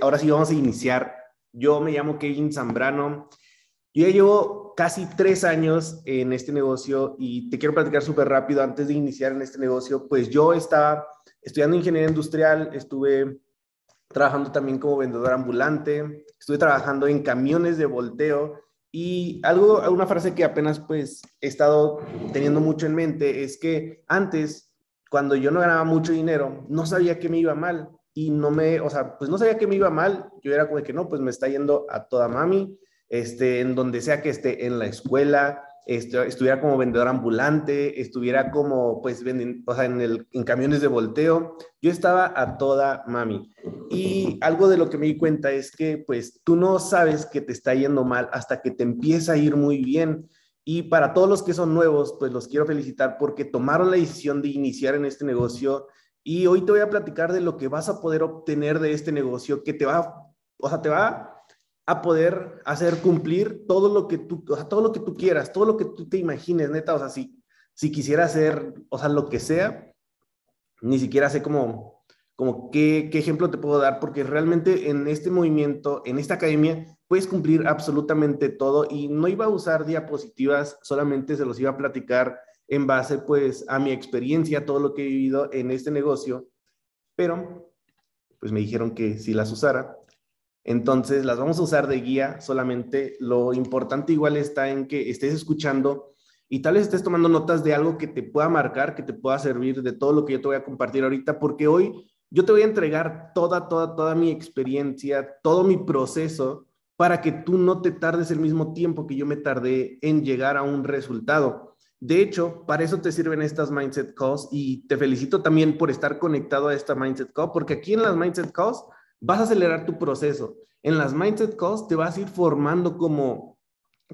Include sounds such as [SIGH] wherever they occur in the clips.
ahora sí vamos a iniciar. Yo me llamo Kevin Zambrano. Yo ya llevo casi tres años en este negocio y te quiero platicar súper rápido antes de iniciar en este negocio. Pues yo estaba estudiando ingeniería industrial, estuve trabajando también como vendedor ambulante, estuve trabajando en camiones de volteo y algo, una frase que apenas pues he estado teniendo mucho en mente es que antes, cuando yo no ganaba mucho dinero, no sabía que me iba mal y no me, o sea, pues no sabía que me iba mal, yo era como de que no, pues me está yendo a toda mami, este, en donde sea que esté, en la escuela, estuviera como vendedor ambulante, estuviera como, pues, o sea, en, el, en camiones de volteo, yo estaba a toda mami. Y algo de lo que me di cuenta es que, pues, tú no sabes que te está yendo mal hasta que te empieza a ir muy bien. Y para todos los que son nuevos, pues los quiero felicitar porque tomaron la decisión de iniciar en este negocio y hoy te voy a platicar de lo que vas a poder obtener de este negocio, que te va, o sea, te va a poder hacer cumplir todo lo que tú, o sea, todo lo que tú quieras, todo lo que tú te imagines, neta, o sea, si, si quisiera hacer, o sea, lo que sea, ni siquiera sé cómo, como qué, qué ejemplo te puedo dar, porque realmente en este movimiento, en esta academia, puedes cumplir absolutamente todo. Y no iba a usar diapositivas, solamente se los iba a platicar en base pues a mi experiencia, todo lo que he vivido en este negocio, pero pues me dijeron que si las usara. Entonces las vamos a usar de guía solamente. Lo importante igual está en que estés escuchando y tal vez estés tomando notas de algo que te pueda marcar, que te pueda servir de todo lo que yo te voy a compartir ahorita, porque hoy yo te voy a entregar toda, toda, toda mi experiencia, todo mi proceso para que tú no te tardes el mismo tiempo que yo me tardé en llegar a un resultado. De hecho, para eso te sirven estas Mindset Calls y te felicito también por estar conectado a esta Mindset Call, porque aquí en las Mindset Calls vas a acelerar tu proceso. En las Mindset Calls te vas a ir formando como,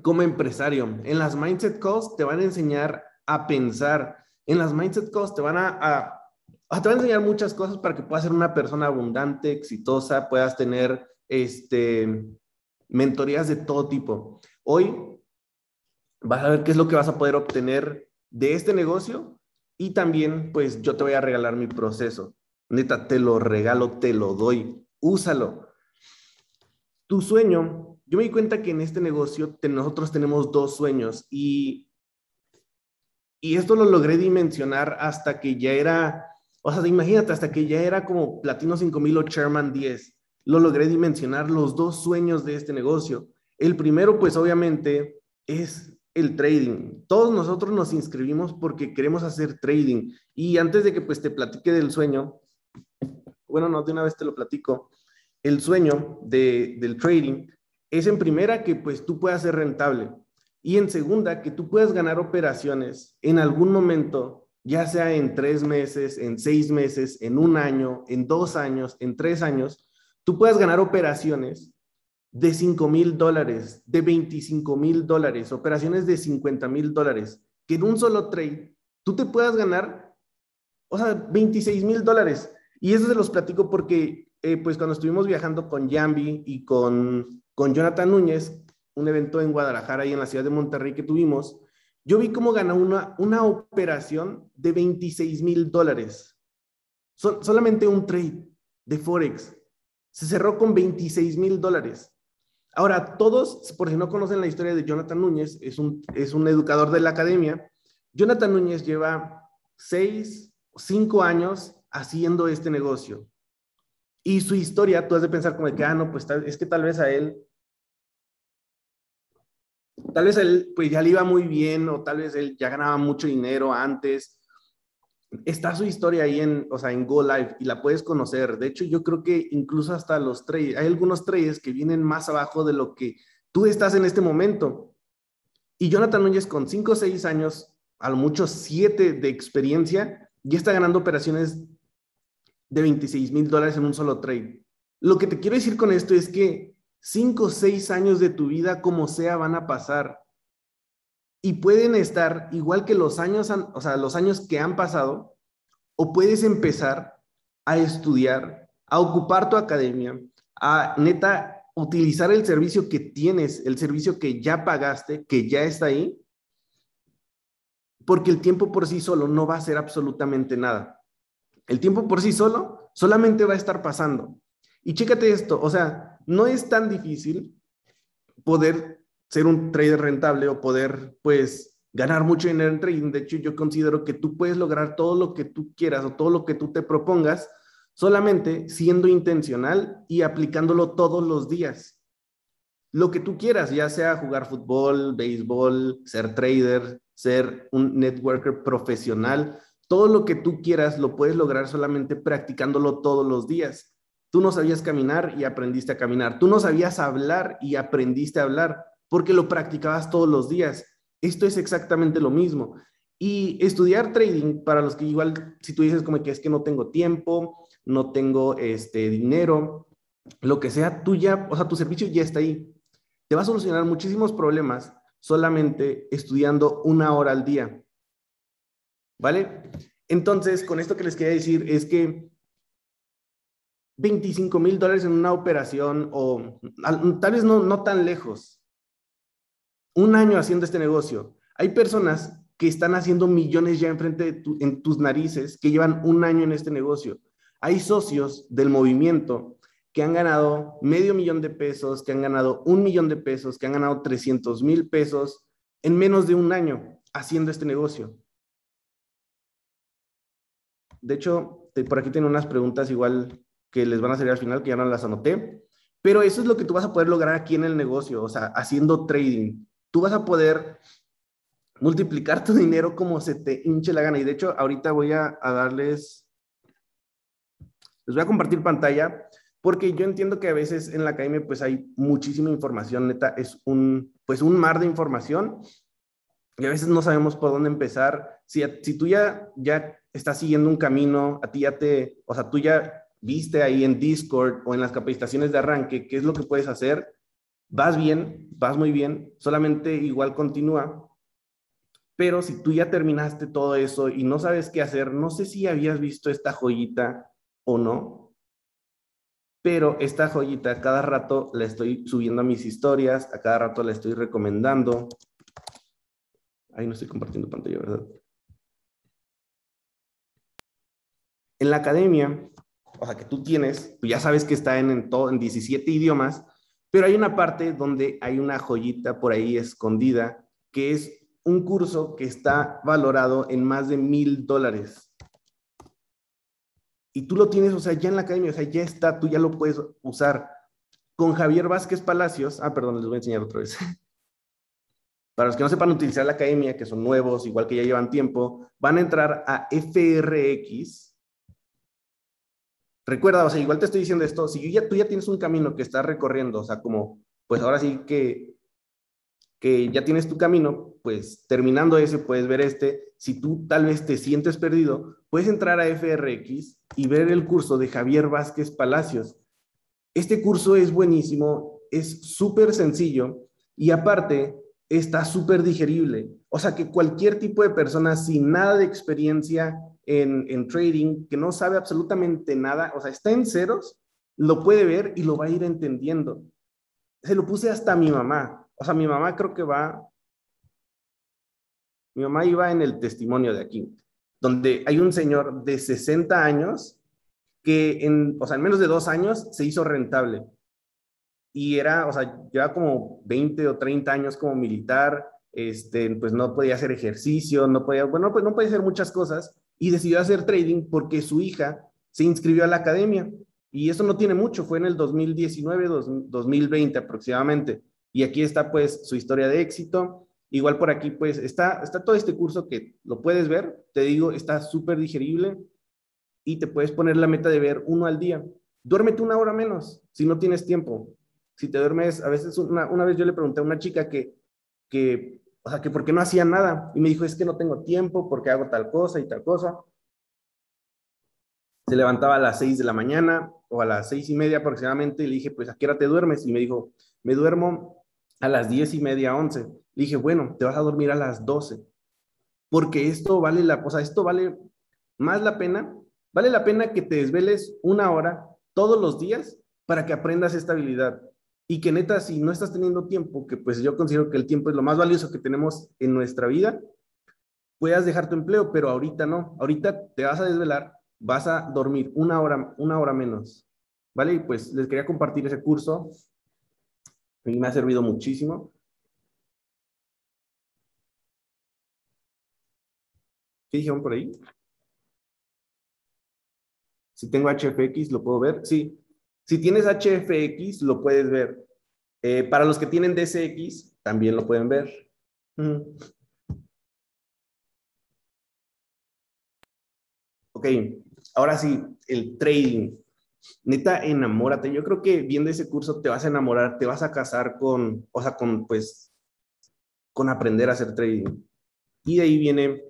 como empresario. En las Mindset Calls te van a enseñar a pensar. En las Mindset Calls te van a, a, te van a enseñar muchas cosas para que puedas ser una persona abundante, exitosa, puedas tener este, mentorías de todo tipo. Hoy vas a ver qué es lo que vas a poder obtener de este negocio y también pues yo te voy a regalar mi proceso. Neta, te lo regalo, te lo doy, úsalo. Tu sueño, yo me di cuenta que en este negocio nosotros tenemos dos sueños y, y esto lo logré dimensionar hasta que ya era, o sea, imagínate, hasta que ya era como Platino 5000 o Chairman 10. Lo logré dimensionar los dos sueños de este negocio. El primero, pues obviamente, es el trading. Todos nosotros nos inscribimos porque queremos hacer trading. Y antes de que pues te platique del sueño, bueno, no, de una vez te lo platico. El sueño de, del trading es en primera que pues tú puedas ser rentable y en segunda que tú puedas ganar operaciones en algún momento, ya sea en tres meses, en seis meses, en un año, en dos años, en tres años, tú puedas ganar operaciones de 5 mil dólares, de 25 mil dólares, operaciones de 50 mil dólares, que en un solo trade tú te puedas ganar, o sea, 26 mil dólares. Y eso se los platico porque, eh, pues cuando estuvimos viajando con Yambi y con, con Jonathan Núñez, un evento en Guadalajara y en la ciudad de Monterrey que tuvimos, yo vi cómo ganó una, una operación de 26 mil dólares. solamente un trade de Forex. Se cerró con 26 mil dólares. Ahora, todos, por si no conocen la historia de Jonathan Núñez, es un, es un educador de la academia. Jonathan Núñez lleva seis, cinco años haciendo este negocio. Y su historia, tú has de pensar como de que, ah, no, pues es que tal vez a él, tal vez a él, pues ya le iba muy bien, o tal vez él ya ganaba mucho dinero antes, está su historia ahí en, o sea, en Go Live y la puedes conocer. De hecho, yo creo que incluso hasta los trades, hay algunos trades que vienen más abajo de lo que tú estás en este momento. Y Jonathan Núñez con 5 o 6 años, a lo mucho 7 de experiencia, ya está ganando operaciones de 26 mil dólares en un solo trade. Lo que te quiero decir con esto es que 5 o 6 años de tu vida, como sea, van a pasar y pueden estar igual que los años, o sea, los años que han pasado, o puedes empezar a estudiar, a ocupar tu academia, a neta utilizar el servicio que tienes, el servicio que ya pagaste, que ya está ahí, porque el tiempo por sí solo no va a ser absolutamente nada. El tiempo por sí solo solamente va a estar pasando. Y chécate esto, o sea, no es tan difícil poder ser un trader rentable o poder, pues, ganar mucho dinero en trading. De hecho, yo considero que tú puedes lograr todo lo que tú quieras o todo lo que tú te propongas solamente siendo intencional y aplicándolo todos los días. Lo que tú quieras, ya sea jugar fútbol, béisbol, ser trader, ser un networker profesional, todo lo que tú quieras lo puedes lograr solamente practicándolo todos los días. Tú no sabías caminar y aprendiste a caminar. Tú no sabías hablar y aprendiste a hablar porque lo practicabas todos los días. Esto es exactamente lo mismo. Y estudiar trading, para los que igual, si tú dices como que es que no tengo tiempo, no tengo este dinero, lo que sea, tú ya, o sea, tu servicio ya está ahí. Te va a solucionar muchísimos problemas solamente estudiando una hora al día. ¿Vale? Entonces, con esto que les quería decir es que 25 mil dólares en una operación o tal vez no, no tan lejos, un año haciendo este negocio. Hay personas que están haciendo millones ya enfrente en tus narices que llevan un año en este negocio. Hay socios del movimiento que han ganado medio millón de pesos, que han ganado un millón de pesos, que han ganado 300 mil pesos en menos de un año haciendo este negocio. De hecho, por aquí tengo unas preguntas igual que les van a salir al final, que ya no las anoté. Pero eso es lo que tú vas a poder lograr aquí en el negocio, o sea, haciendo trading. Tú vas a poder multiplicar tu dinero como se te hinche la gana. Y de hecho, ahorita voy a, darles, les voy a compartir pantalla, porque yo entiendo que a veces en la academia pues hay muchísima información, neta, es un, pues un mar de información y a veces no sabemos por dónde empezar. Si, si tú ya, ya estás siguiendo un camino, a ti ya te, o sea, tú ya viste ahí en Discord o en las capacitaciones de arranque qué es lo que puedes hacer, vas bien, vas muy bien, solamente igual continúa. Pero si tú ya terminaste todo eso y no sabes qué hacer, no sé si habías visto esta joyita o no, pero esta joyita cada rato la estoy subiendo a mis historias, a cada rato la estoy recomendando. Ahí no estoy compartiendo pantalla, ¿verdad? En la academia o sea, que tú tienes, pues ya sabes que está en, en, todo, en 17 idiomas, pero hay una parte donde hay una joyita por ahí escondida, que es un curso que está valorado en más de mil dólares. Y tú lo tienes, o sea, ya en la academia, o sea, ya está, tú ya lo puedes usar. Con Javier Vázquez Palacios, ah, perdón, les voy a enseñar otra vez. [LAUGHS] Para los que no sepan utilizar la academia, que son nuevos, igual que ya llevan tiempo, van a entrar a FRX, recuerda, o sea, igual te estoy diciendo esto, si tú ya tienes un camino que estás recorriendo, o sea, como, pues ahora sí que, que ya tienes tu camino, pues terminando ese puedes ver este. Si tú tal vez te sientes perdido, puedes entrar a FRX y ver el curso de Javier Vázquez Palacios. Este curso es buenísimo, es súper sencillo y aparte está súper digerible. O sea que cualquier tipo de persona sin nada de experiencia en, trading, que no sabe absolutamente nada, o sea, está en ceros, lo puede ver y lo va a ir entendiendo. Se lo puse hasta mi mamá. O sea, mi mamá creo que va, mi mamá iba en el testimonio de aquí, donde hay un señor de 60 años que en, o sea, en menos de dos años se hizo rentable. Y era, o sea, lleva como 20 o 30 años como militar, este, pues no podía hacer ejercicio, no podía, bueno, pues no podía hacer muchas cosas, y decidió hacer trading porque su hija se inscribió a la academia. Y eso no tiene mucho, fue en el 2019, 2020 aproximadamente. Y aquí está pues su historia de éxito. Igual por aquí pues está, está todo este curso que lo puedes ver, te digo, está súper digerible y te puedes poner la meta de ver uno al día. Duérmete una hora menos si no tienes tiempo. Si te duermes, a veces una, una vez yo le pregunté a una chica que, que o sea, que por qué no hacía nada. Y me dijo, es que no tengo tiempo porque hago tal cosa y tal cosa. Se levantaba a las seis de la mañana o a las seis y media aproximadamente y le dije, pues, ¿a qué hora te duermes? Y me dijo, me duermo a las diez y media, once. Le dije, bueno, te vas a dormir a las doce. Porque esto vale la, o sea, esto vale más la pena, vale la pena que te desveles una hora todos los días para que aprendas esta habilidad y que neta, si no estás teniendo tiempo, que pues yo considero que el tiempo es lo más valioso que tenemos en nuestra vida, puedas dejar tu empleo, pero ahorita no. Ahorita te vas a desvelar, vas a dormir una hora, una hora menos. ¿vale? Y pues les quería compartir ese curso. Mí me ha servido muchísimo. ¿Qué dijeron por ahí? Si tengo HFX, ¿lo puedo ver? Sí. Si tienes HFX, lo puedes ver. Eh, para los que tienen DSX, también lo pueden ver. Ok, ahora sí, el trading. Neta, enamórate. Yo creo que viendo ese curso te vas a enamorar, te vas a casar con, o sea, con, pues, con aprender a hacer trading. Y de ahí viene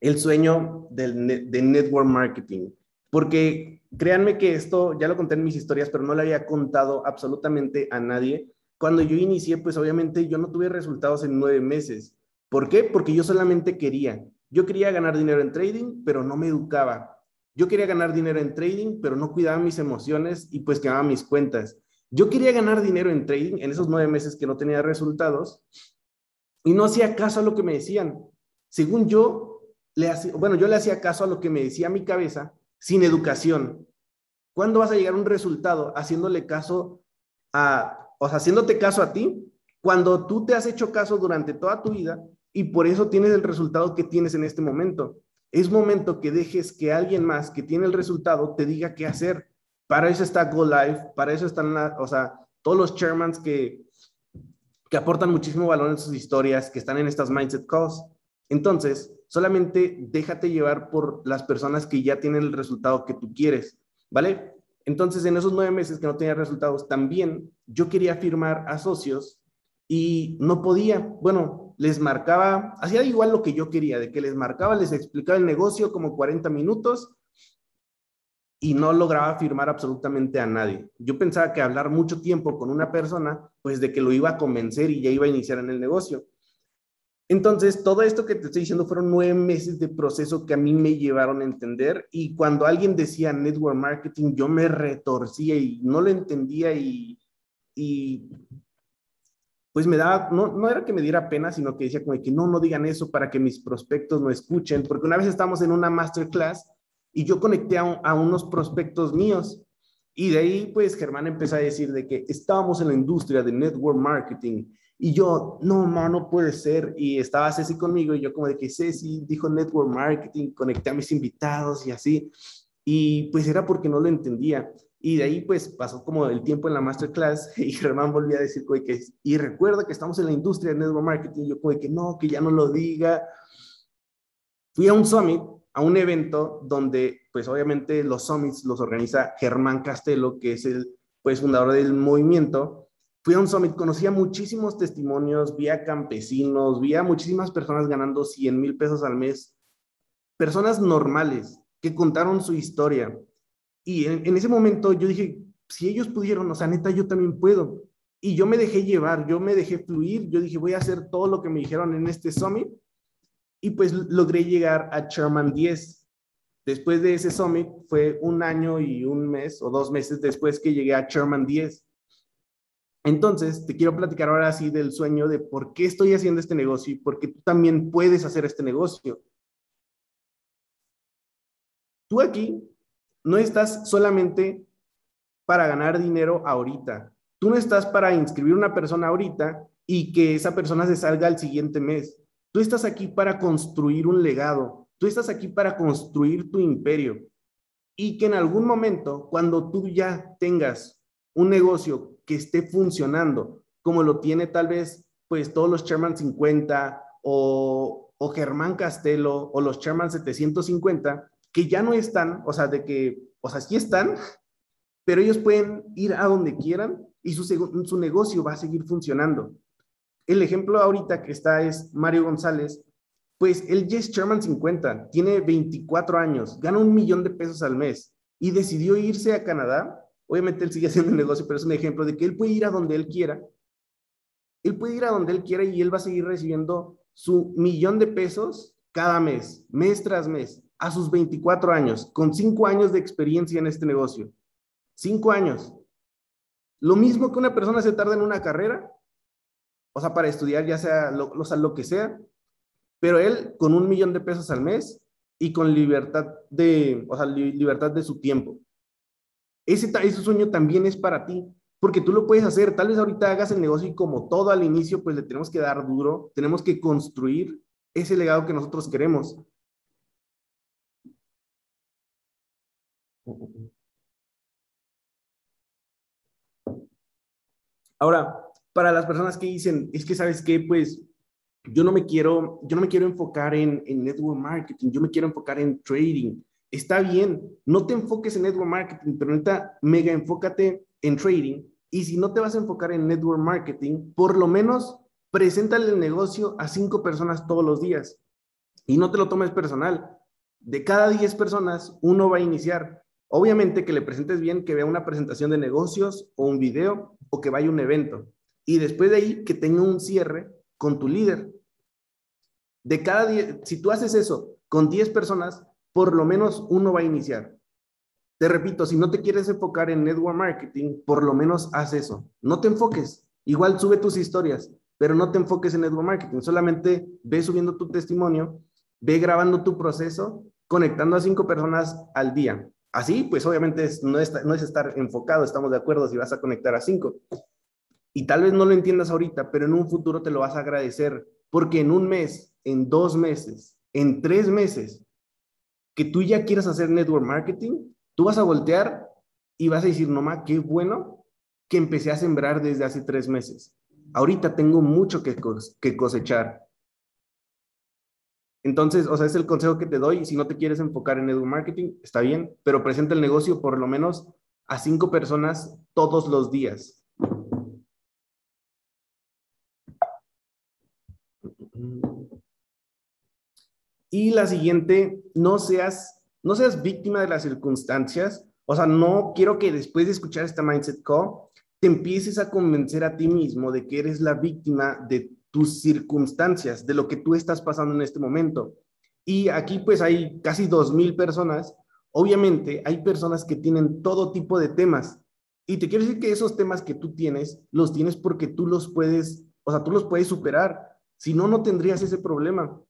el sueño del, de network marketing. Porque créanme que esto ya lo conté en mis historias, pero no le había contado absolutamente a nadie. Cuando yo inicié, pues obviamente yo no tuve resultados en nueve meses. ¿Por qué? Porque yo solamente quería. Yo quería ganar dinero en trading, pero no me educaba. Yo quería ganar dinero en trading, pero no cuidaba mis emociones y pues quemaba mis cuentas. Yo quería ganar dinero en trading en esos nueve meses que no tenía resultados y no hacía caso a lo que me decían. Según yo, le hacía, bueno, yo le hacía caso a lo que me decía mi cabeza sin educación. ¿Cuándo vas a llegar a un resultado haciéndole caso a, o sea, haciéndote caso a ti? Cuando tú te has hecho caso durante toda tu vida y por eso tienes el resultado que tienes en este momento. Es momento que dejes que alguien más que tiene el resultado te diga qué hacer. Para eso está Go Live, para eso están, o sea, todos los chairmans que, que aportan muchísimo valor en sus historias, que están en estas mindset calls. Entonces, solamente déjate llevar por las personas que ya tienen el resultado que tú quieres, ¿vale? Entonces, en esos nueve meses que no tenía resultados, también yo quería firmar a socios y no podía. Bueno, les marcaba, hacía igual lo que yo quería, de que les marcaba, les explicaba el negocio como 40 minutos y no lograba firmar absolutamente a nadie. Yo pensaba que hablar mucho tiempo con una persona, pues de que lo iba a convencer y ya iba a iniciar en el negocio. Entonces, todo esto que te estoy diciendo fueron nueve meses de proceso que a mí me llevaron a entender y cuando alguien decía network marketing, yo me retorcía y no lo entendía y, y pues me daba, no, no era que me diera pena, sino que decía como que no, no digan eso para que mis prospectos no escuchen, porque una vez estamos en una masterclass y yo conecté a, a unos prospectos míos y de ahí pues Germán empezó a decir de que estábamos en la industria de network marketing y yo, no, no, no puede ser. Y estaba Ceci conmigo y yo como de que Ceci dijo network marketing, conecté a mis invitados y así. Y pues era porque no lo entendía. Y de ahí pues pasó como el tiempo en la masterclass [LAUGHS] y Germán volvía a decir que, y recuerda que estamos en la industria de network marketing, yo como que no, que ya no lo diga. Fui a un summit, a un evento donde pues obviamente los summits los organiza Germán Castelo, que es el pues fundador del movimiento. Fui a un summit, conocía muchísimos testimonios, vi a campesinos, vi a muchísimas personas ganando 100 mil pesos al mes, personas normales que contaron su historia, y en, ese momento yo dije, si ellos pudieron, o sea, neta, yo también puedo. Y yo me dejé llevar, yo me dejé fluir, yo dije, voy a hacer todo lo que me dijeron en este summit. Y pues logré llegar a Chairman 10. Después de ese summit fue un año y un mes o dos meses después que llegué a Chairman 10. Entonces, te quiero platicar ahora así del sueño de por qué estoy haciendo este negocio y por qué tú también puedes hacer este negocio. Tú aquí no estás solamente para ganar dinero ahorita. Tú no estás para inscribir una persona ahorita y que esa persona se salga al siguiente mes. Tú estás aquí para construir un legado. Tú estás aquí para construir tu imperio. Y que en algún momento, cuando tú ya tengas un negocio que esté funcionando, como lo tiene tal vez pues todos los Chairman 50 o, o Germán Castelo o los Chairman 750, que ya no están, o sea, de que, o sea, sí están, pero ellos pueden ir a donde quieran y su, su negocio va a seguir funcionando. El ejemplo ahorita que está es Mario González, pues él ya es Chairman 50, tiene 24 años, gana un millón de pesos al mes y decidió irse a Canadá. Obviamente él sigue haciendo el negocio, pero es un ejemplo de que él puede ir a donde él quiera. Él puede ir a donde él quiera y él va a seguir recibiendo su millón de pesos cada mes, mes tras mes a sus 24 años, con 5 años de experiencia en este negocio. 5 años. Lo mismo que una persona se tarda en una carrera, o sea, para estudiar ya sea lo, que sea, pero él con un millón de pesos al mes y con libertad de, o sea, libertad de su tiempo. Ese, ese sueño también es para ti, porque tú lo puedes hacer. Tal vez ahorita hagas el negocio y como todo al inicio, pues le tenemos que dar duro, tenemos que construir ese legado que nosotros queremos. Ahora, para las personas que dicen, es que sabes qué, pues yo no me quiero, yo no me quiero enfocar en, en network marketing, yo me quiero enfocar en trading. Está bien, no te enfoques en network marketing, pero neta, mega enfócate en trading. Y si no te vas a enfocar en network marketing, por lo menos preséntale el negocio a cinco personas todos los días. Y no te lo tomes personal. De cada diez personas, uno va a iniciar. Obviamente que le presentes bien, que vea una presentación de negocios o un video o que vaya a un evento. Y después de ahí, que tenga un cierre con tu líder. De cada diez, si tú haces eso con 10 personas, por lo menos uno va a iniciar. Te repito, si no te quieres enfocar en network marketing, por lo menos haz eso. No te enfoques. Igual sube tus historias, pero no te enfoques en network marketing. Solamente ve subiendo tu testimonio, ve grabando tu proceso, conectando a cinco personas al día. Así, pues obviamente no, es, no es estar enfocado, estamos de acuerdo si vas a conectar a cinco. Y tal vez no lo entiendas ahorita, pero en un futuro te lo vas a agradecer, porque en un mes, en dos meses, en tres meses, que tú ya quieras hacer network marketing, tú vas a voltear y vas a decir, no ma, qué bueno que empecé a sembrar desde hace tres meses. Ahorita tengo mucho que, que cosechar. Entonces, o sea, es el consejo que te doy. Si no te quieres enfocar en network marketing, está bien, pero presenta el negocio por lo menos a cinco personas todos los días. Y la siguiente, no seas, no seas víctima de las circunstancias. O sea, no quiero que después de escuchar esta Mindset Call, te empieces a convencer a ti mismo de que eres la víctima de tus circunstancias, de lo que tú estás pasando en este momento. Y aquí pues hay casi dos mil personas. Obviamente hay personas que tienen todo tipo de temas. Y te quiero decir que esos temas que tú tienes, los tienes porque tú los puedes, o sea, tú los puedes superar. Si no, no tendrías ese problema.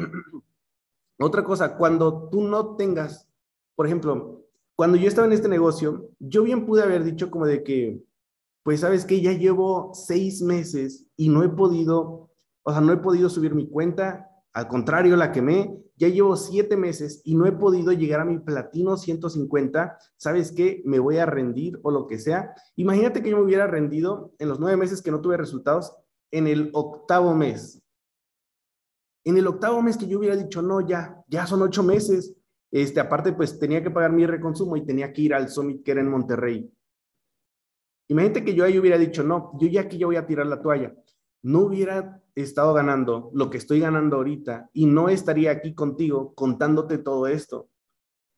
[CLEARS THROAT] Otra cosa, cuando tú no tengas, por ejemplo, cuando yo estaba en este negocio, yo bien pude haber dicho como de que, pues sabes que ya llevo seis meses y no he podido, o sea, no he podido subir mi cuenta, al contrario, la quemé, ya llevo siete meses y no he podido llegar a mi platino 150, ¿sabes qué? Me voy a rendir o lo que sea. Imagínate que yo me hubiera rendido en los nueve meses que no tuve resultados, en el octavo mes. En el octavo mes que yo hubiera dicho, no, ya, ya son ocho meses. Este, aparte, pues tenía que pagar mi reconsumo y tenía que ir al Summit que era en Monterrey. Imagínate que yo ahí hubiera dicho, no, yo ya aquí ya voy a tirar la toalla. No hubiera estado ganando lo que estoy ganando ahorita y no estaría aquí contigo contándote todo esto.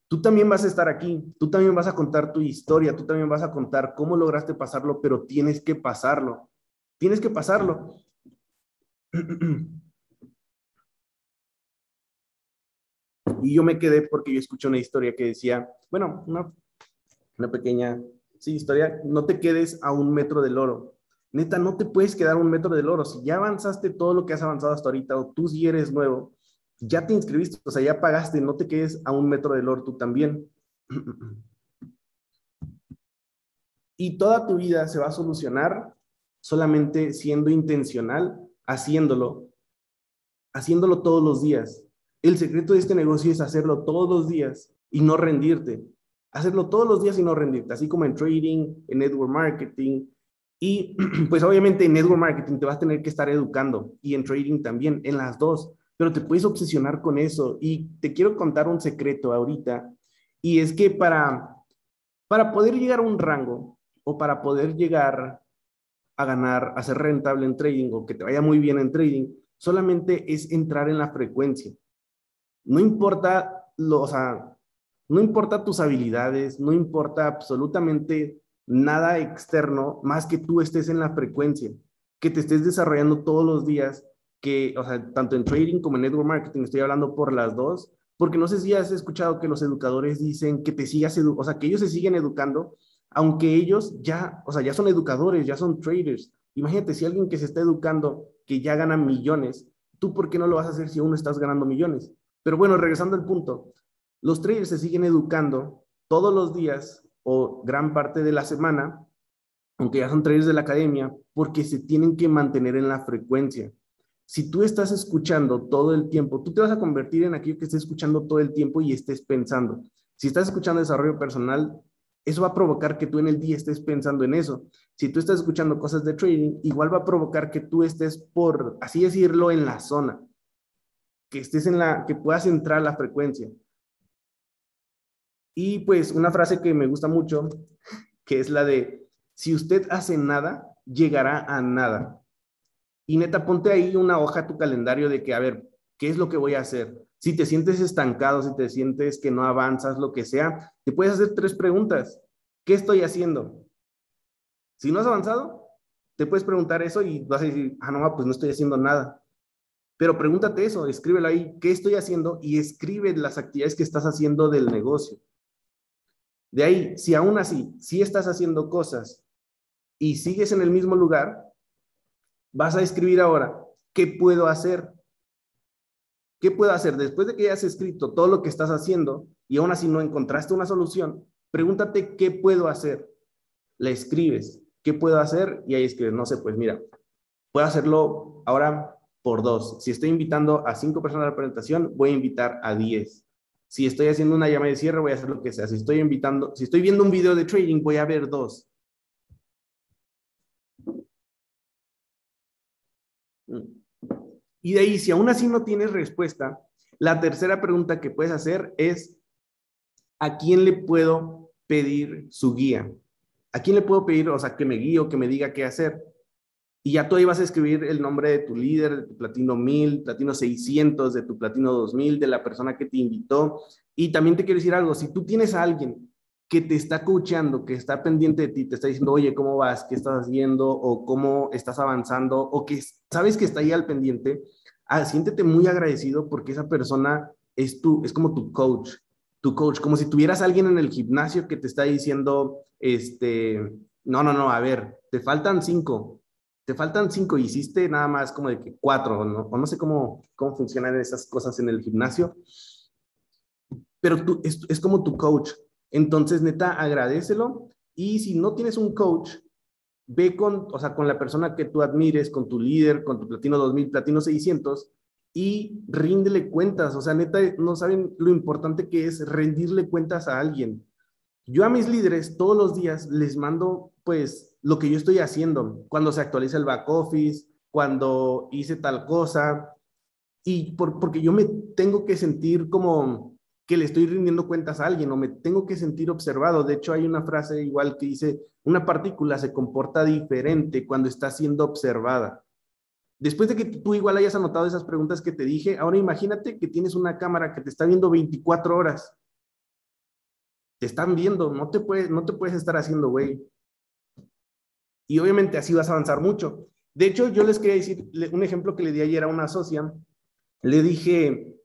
Tú también vas a estar aquí, tú también vas a contar tu historia, tú también vas a contar cómo lograste pasarlo, pero tienes que pasarlo. Tienes que pasarlo. [CLEARS THROAT] Y yo me quedé porque yo escuché una historia que decía, bueno, una, una pequeña, sí, historia, no te quedes a un metro del oro. Neta, no te puedes quedar a un metro del oro. Si ya avanzaste todo lo que has avanzado hasta ahorita, o tú si eres nuevo, ya te inscribiste, o sea, ya pagaste, no te quedes a un metro del oro tú también. [CLEARS THROAT] Y toda tu vida se va a solucionar solamente siendo intencional, haciéndolo, haciéndolo todos los días. El secreto de este negocio es hacerlo todos los días y no rendirte. Hacerlo todos los días y no rendirte, así como en trading, en network marketing. Y [CLEARS THROAT] pues obviamente en network marketing te vas a tener que estar educando y en trading también, en las dos, pero te puedes obsesionar con eso. Y te quiero contar un secreto ahorita, y es que para, para poder llegar a un rango o para poder llegar a ganar, a ser rentable en trading o que te vaya muy bien en trading, solamente es entrar en la frecuencia. No importa, lo, no importa tus habilidades, no importa absolutamente nada externo más que tú estés en la frecuencia, que te estés desarrollando todos los días, que, o sea, tanto en trading como en network marketing, estoy hablando por las dos, porque no sé si has escuchado que los educadores dicen que te sigas, o sea, que ellos se siguen educando, aunque ellos ya, o sea, ya son educadores, ya son traders. Imagínate si alguien que se está educando, que ya gana millones, ¿tú por qué no lo vas a hacer si aún estás ganando millones? Pero bueno, regresando al punto, los traders se siguen educando todos los días o gran parte de la semana, aunque ya son traders de la academia, porque se tienen que mantener en la frecuencia. Si tú estás escuchando todo el tiempo, tú te vas a convertir en aquello que estés escuchando todo el tiempo y estés pensando. Si estás escuchando desarrollo personal, eso va a provocar que tú en el día estés pensando en eso. Si tú estás escuchando cosas de trading, igual va a provocar que tú estés por, así decirlo, en la zona, que estés en la, que puedas entrar la frecuencia. Y pues una frase que me gusta mucho, que es la de, si usted hace nada, llegará a nada. Y neta, ponte ahí una hoja a tu calendario de que, a ver, ¿qué es lo que voy a hacer? Si te sientes estancado, si te sientes que no avanzas, lo que sea, te puedes hacer tres preguntas. ¿Qué estoy haciendo? Si no has avanzado, te puedes preguntar eso y vas a decir, ah, no, pues no estoy haciendo nada. Pero pregúntate eso, escríbelo ahí, ¿qué estoy haciendo? Y escribe las actividades que estás haciendo del negocio. De ahí, si aún así, si estás haciendo cosas y sigues en el mismo lugar, vas a escribir ahora, ¿qué puedo hacer? ¿Qué puedo hacer? Después de que hayas escrito todo lo que estás haciendo y aún así no encontraste una solución, pregúntate qué puedo hacer. La escribes, ¿qué puedo hacer? Y ahí escribes, no sé, pues mira, puedo hacerlo ahora por dos. Si estoy invitando a cinco personas a la presentación, voy a invitar a diez. Si estoy haciendo una llamada de cierre, voy a hacer lo que sea. Si estoy invitando, si estoy viendo un video de trading, voy a ver dos. Y de ahí, si aún así no tienes respuesta, la tercera pregunta que puedes hacer es, ¿a quién le puedo pedir su guía? ¿A quién le puedo pedir, o sea, que me guíe o que me diga qué hacer? Y ya tú ahí vas a escribir el nombre de tu líder, de tu platino 1000, platino 600, de tu platino 2000, de la persona que te invitó. Y también te quiero decir algo, si tú tienes a alguien que te está coachando, que está pendiente de ti, te está diciendo, oye, ¿cómo vas? ¿Qué estás haciendo? O cómo estás avanzando, o que sabes que está ahí al pendiente, ah, siéntete muy agradecido porque esa persona es tu, es como tu coach, tu coach, como si tuvieras alguien en el gimnasio que te está diciendo, este, no, no, no, a ver, te faltan cinco, te faltan cinco, hiciste nada más como de que cuatro, ¿no? o no sé cómo, cómo funcionan esas cosas en el gimnasio, pero tú, es, es como tu coach, entonces, neta, agradecelo. Y si no tienes un coach, ve con, o sea, con la persona que tú admires, con tu líder, con tu platino 2000, platino 600 y ríndele cuentas. O sea, neta, no saben lo importante que es rendirle cuentas a alguien. Yo a mis líderes todos los días les mando, pues, lo que yo estoy haciendo, cuando se actualiza el back office, cuando hice tal cosa, y por, porque yo me tengo que sentir como, que le estoy rindiendo cuentas a alguien o me tengo que sentir observado. De hecho, hay una frase igual que dice, una partícula se comporta diferente cuando está siendo observada. Después de que tú igual hayas anotado esas preguntas que te dije, ahora imagínate que tienes una cámara que te está viendo 24 horas. Te están viendo, no te puedes, no te puedes estar haciendo güey. Y obviamente así vas a avanzar mucho. De hecho, yo les quería decir un ejemplo que le di ayer a una socia. Le dije,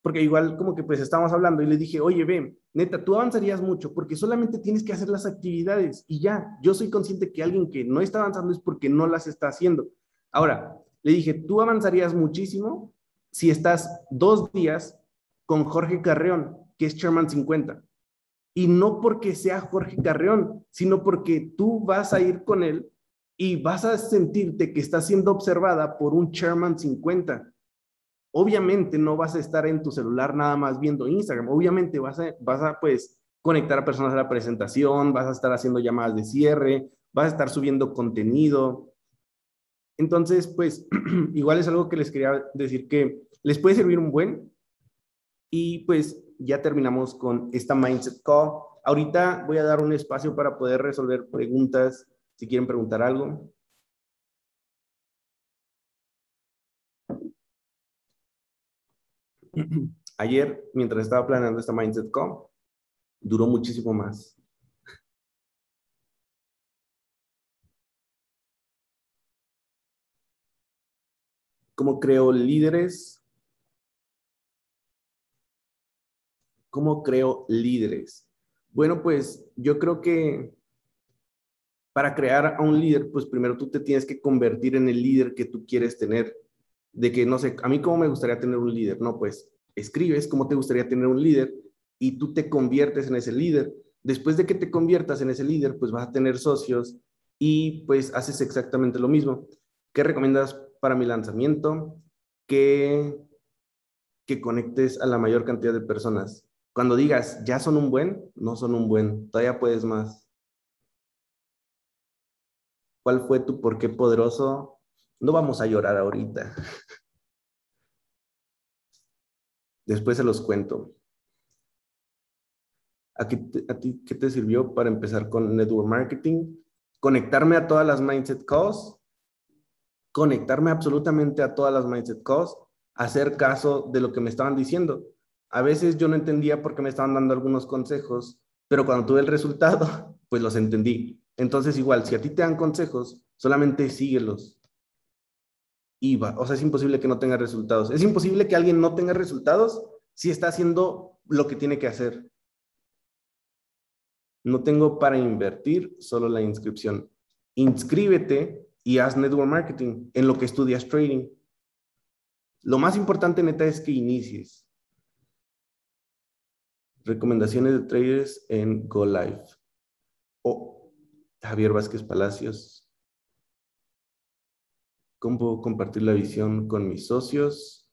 porque igual como que pues estábamos hablando y le dije, oye, ve, neta, tú avanzarías mucho porque solamente tienes que hacer las actividades y ya, yo soy consciente que alguien que no está avanzando es porque no las está haciendo. Ahora, le dije, tú avanzarías muchísimo si estás dos días con Jorge Carreón, que es Chairman 50. Y no porque sea Jorge Carreón, sino porque tú vas a ir con él y vas a sentirte que estás siendo observada por un Chairman 50 Obviamente no vas a estar en tu celular nada más viendo Instagram, obviamente vas a, vas a pues conectar a personas a la presentación, vas a estar haciendo llamadas de cierre, vas a estar subiendo contenido. Entonces, pues [CLEARS THROAT] igual es algo que les quería decir que les puede servir un buen. Y pues ya terminamos con esta Mindset Call. Ahorita voy a dar un espacio para poder resolver preguntas, si quieren preguntar algo. [CLEARS THROAT] Ayer, mientras estaba planeando esta Mindset Com, duró muchísimo más. ¿Cómo creo líderes? ¿Cómo creo líderes? Bueno, pues yo creo que para crear a un líder, pues primero tú te tienes que convertir en el líder que tú quieres tener de que, no sé, a mí cómo me gustaría tener un líder, no, pues escribes cómo te gustaría tener un líder y tú te conviertes en ese líder. Después de que te conviertas en ese líder, pues vas a tener socios y pues haces exactamente lo mismo. ¿Qué recomiendas para mi lanzamiento? Que, que conectes a la mayor cantidad de personas. Cuando digas, ya son un buen, no son un buen, todavía puedes más. ¿Cuál fue tu por qué poderoso? No vamos a llorar ahorita. [LAUGHS] Después se los cuento. ¿A, ti qué te sirvió para empezar con network marketing? Conectarme a todas las mindset calls, conectarme absolutamente a todas las mindset calls, hacer caso de lo que me estaban diciendo. A veces yo no entendía por qué me estaban dando algunos consejos, pero cuando tuve el resultado, [LAUGHS] pues los entendí. Entonces, igual, si a ti te dan consejos, solamente síguelos. Y va, o sea, es imposible que no tenga resultados. Es imposible que alguien no tenga resultados si está haciendo lo que tiene que hacer. No tengo para invertir, solo la inscripción. Inscríbete y haz network marketing en lo que estudias trading. Lo más importante, neta, es que inicies. Recomendaciones de traders en Go Live. O Javier Vázquez Palacios. ¿Cómo puedo compartir la visión con mis socios?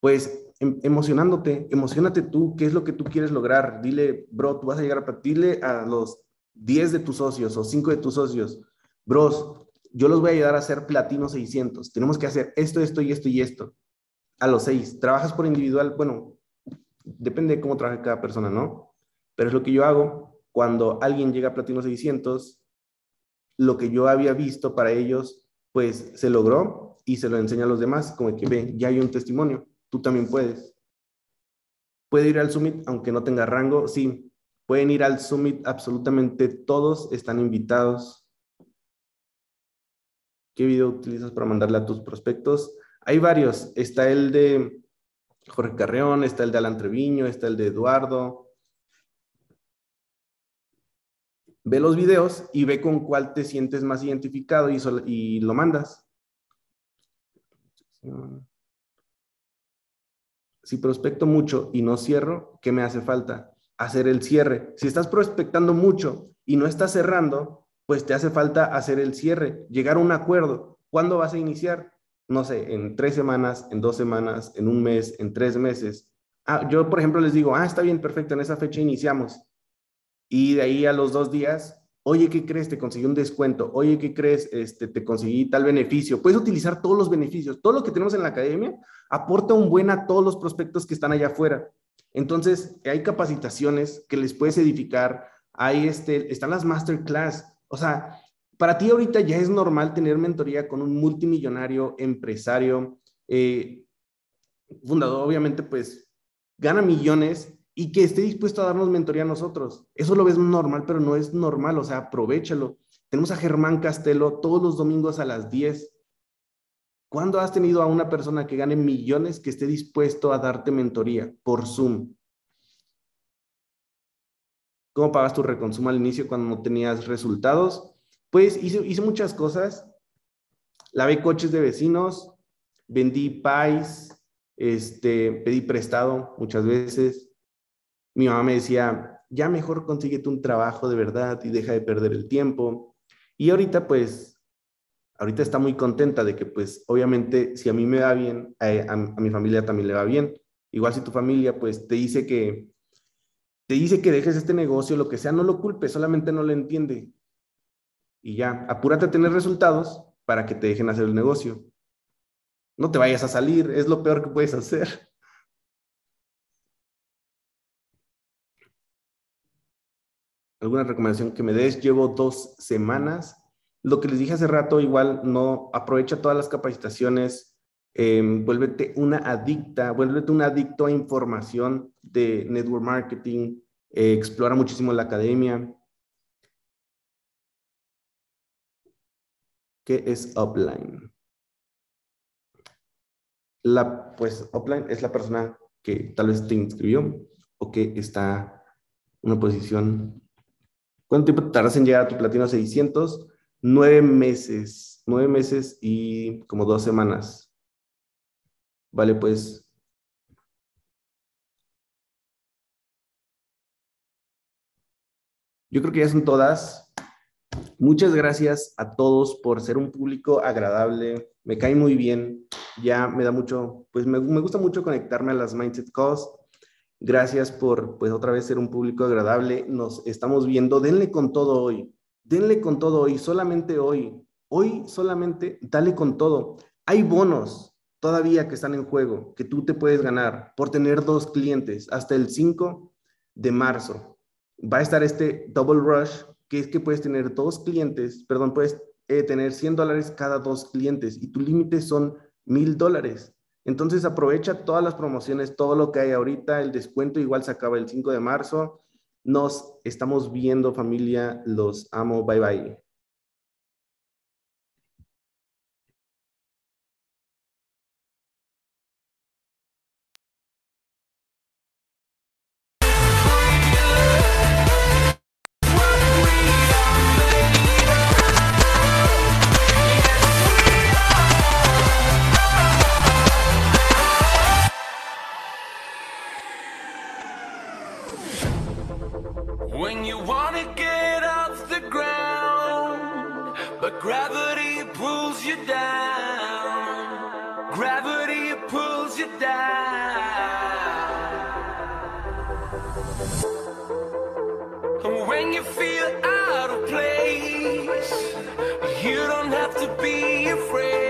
Pues Em, emocionándote, emocionate tú, qué es lo que tú quieres lograr. Dile, bro, tú vas a llegar a dile a los 10 de tus socios o 5 de tus socios, bros, yo los voy a ayudar a hacer platino 600. Tenemos que hacer esto, esto y esto y esto. A los 6, trabajas por individual, bueno, depende de cómo trabaja cada persona, ¿no? Pero es lo que yo hago cuando alguien llega a platino 600, lo que yo había visto para ellos, pues se logró y se lo enseña a los demás, como que ve, ya hay un testimonio tú también puedes. ¿Puede ir al summit aunque no tenga rango? Sí, pueden ir al summit absolutamente todos, están invitados. ¿Qué video utilizas para mandarle a tus prospectos? Hay varios. Está el de Jorge Carreón, está el de Alan Treviño, está el de Eduardo. Ve los videos y ve con cuál te sientes más identificado y, y lo mandas si prospecto mucho y no cierro, ¿qué me hace falta? Hacer el cierre. Si estás prospectando mucho y no estás cerrando, pues te hace falta hacer el cierre, llegar a un acuerdo. ¿Cuándo vas a iniciar? No sé, en tres semanas, en dos semanas, en un mes, en tres meses. Ah, yo, por ejemplo, les digo, ah, está bien, perfecto, en esa fecha iniciamos. Y de ahí a los dos días, oye, ¿qué crees? Te conseguí un descuento. Oye, ¿qué crees? Este, te conseguí tal beneficio. Puedes utilizar todos los beneficios. Todo lo que tenemos en la academia aporta un buen a todos los prospectos que están allá afuera. Entonces, hay capacitaciones que les puedes edificar. Hay este, están las masterclass. O sea, para ti ahorita ya es normal tener mentoría con un multimillonario empresario, eh, fundador, obviamente, pues gana millones y que esté dispuesto a darnos mentoría a nosotros. Eso lo ves normal, pero no es normal, o sea, aprovechalo. Tenemos a Germán Castelo todos los domingos a las 10. ¿Cuándo has tenido a una persona que gane millones que esté dispuesto a darte mentoría por Zoom? ¿Cómo pagas tu reconsumo al inicio cuando no tenías resultados? Pues hice, hice muchas cosas. Lavé coches de vecinos, vendí pies, este, pedí prestado muchas veces, mi mamá me decía, ya mejor consíguete un trabajo de verdad y deja de perder el tiempo. Y ahorita pues, ahorita está muy contenta de que pues obviamente si a mí me va bien, a, mi familia también le va bien. Igual si tu familia pues te dice que, te dice que dejes este negocio, lo que sea, no lo culpes, solamente no lo entiende. Y ya, apúrate a tener resultados para que te dejen hacer el negocio. No te vayas a salir, es lo peor que puedes hacer. alguna recomendación que me des. Llevo dos semanas. Lo que les dije hace rato, igual no aprovecha todas las capacitaciones. Em, vuélvete una adicta, vuélvete un adicto a información de network marketing. Eh, explora muchísimo la academia. ¿Qué es upline? La, pues upline es la persona que tal vez te inscribió o que está en una posición ¿Cuánto tiempo tardas en llegar a tu platino 600? Nueve meses, nueve meses y como dos semanas. Vale, pues yo creo que ya son todas. Muchas gracias a todos por ser un público agradable. Me cae muy bien. Ya me da mucho, pues me, gusta mucho conectarme a las Mindset Calls. Gracias por, pues otra vez ser un público agradable. Nos estamos viendo. Denle con todo hoy. Denle con todo hoy. Solamente hoy. Hoy solamente dale con todo. Hay bonos todavía que están en juego que tú te puedes ganar por tener dos clientes hasta el 5 de marzo. Va a estar este double rush, que es que puedes tener dos clientes, perdón, puedes eh, tener 100 dólares cada dos clientes y tu límite son mil dólares. Entonces aprovecha todas las promociones, todo lo que hay ahorita, el descuento igual se acaba el 5 de marzo. Nos estamos viendo familia, los amo, bye bye. But gravity pulls you down. Gravity pulls you down. And when you feel out of place, you don't have to be afraid.